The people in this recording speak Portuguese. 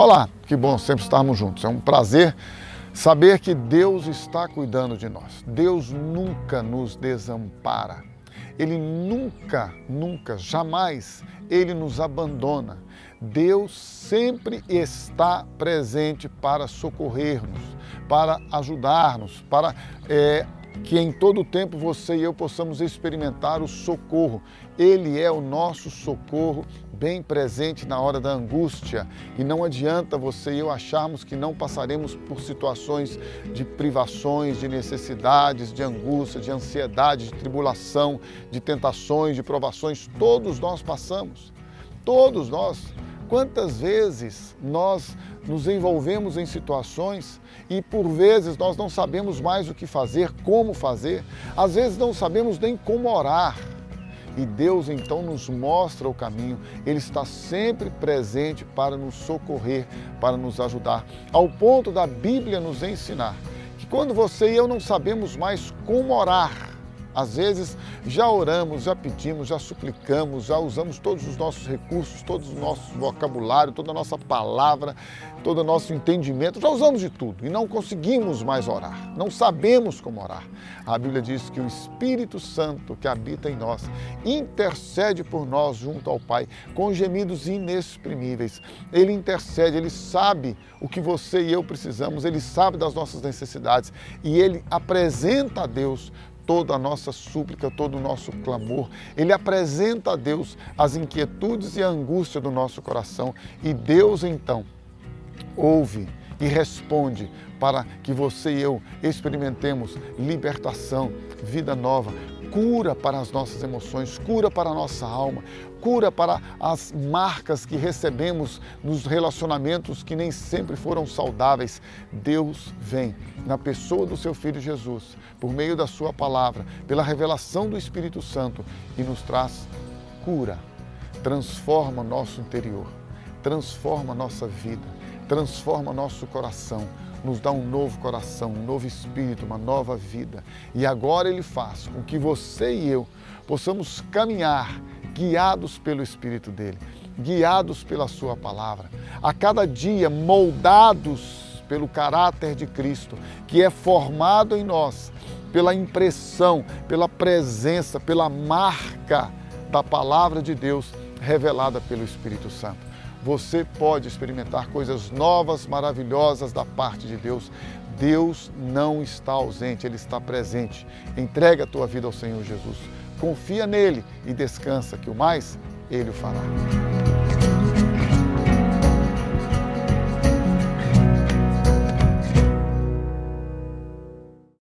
Olá, que bom sempre estarmos juntos. É um prazer saber que Deus está cuidando de nós. Deus nunca nos desampara. Ele nunca, nunca, jamais ele nos abandona. Deus sempre está presente para socorrer-nos, para ajudar-nos, para é, que em todo tempo você e eu possamos experimentar o socorro. Ele é o nosso socorro bem presente na hora da angústia e não adianta você e eu acharmos que não passaremos por situações de privações, de necessidades, de angústia, de ansiedade, de tribulação, de tentações, de provações. Todos nós passamos. Todos nós. Quantas vezes nós nos envolvemos em situações e por vezes nós não sabemos mais o que fazer, como fazer, às vezes não sabemos nem como orar. E Deus então nos mostra o caminho, Ele está sempre presente para nos socorrer, para nos ajudar, ao ponto da Bíblia nos ensinar que quando você e eu não sabemos mais como orar, às vezes já oramos, já pedimos, já suplicamos, já usamos todos os nossos recursos, todo o nosso vocabulário, toda a nossa palavra, todo o nosso entendimento, já usamos de tudo e não conseguimos mais orar, não sabemos como orar. A Bíblia diz que o Espírito Santo que habita em nós intercede por nós junto ao Pai com gemidos inexprimíveis. Ele intercede, ele sabe o que você e eu precisamos, ele sabe das nossas necessidades e ele apresenta a Deus toda a nossa súplica, todo o nosso clamor. Ele apresenta a Deus as inquietudes e a angústia do nosso coração e Deus então ouve e responde para que você e eu experimentemos libertação, vida nova, cura para as nossas emoções, cura para a nossa alma, cura para as marcas que recebemos nos relacionamentos que nem sempre foram saudáveis. Deus vem na pessoa do seu filho Jesus, por meio da sua palavra, pela revelação do Espírito Santo e nos traz cura, transforma nosso interior, transforma nossa vida, transforma nosso coração nos dá um novo coração, um novo espírito, uma nova vida. E agora Ele faz com que você e eu possamos caminhar guiados pelo Espírito dele, guiados pela Sua palavra, a cada dia moldados pelo caráter de Cristo, que é formado em nós pela impressão, pela presença, pela marca da palavra de Deus revelada pelo Espírito Santo você pode experimentar coisas novas, maravilhosas da parte de Deus. Deus não está ausente, Ele está presente. Entrega a tua vida ao Senhor Jesus. Confia nele e descansa, que o mais Ele o fará.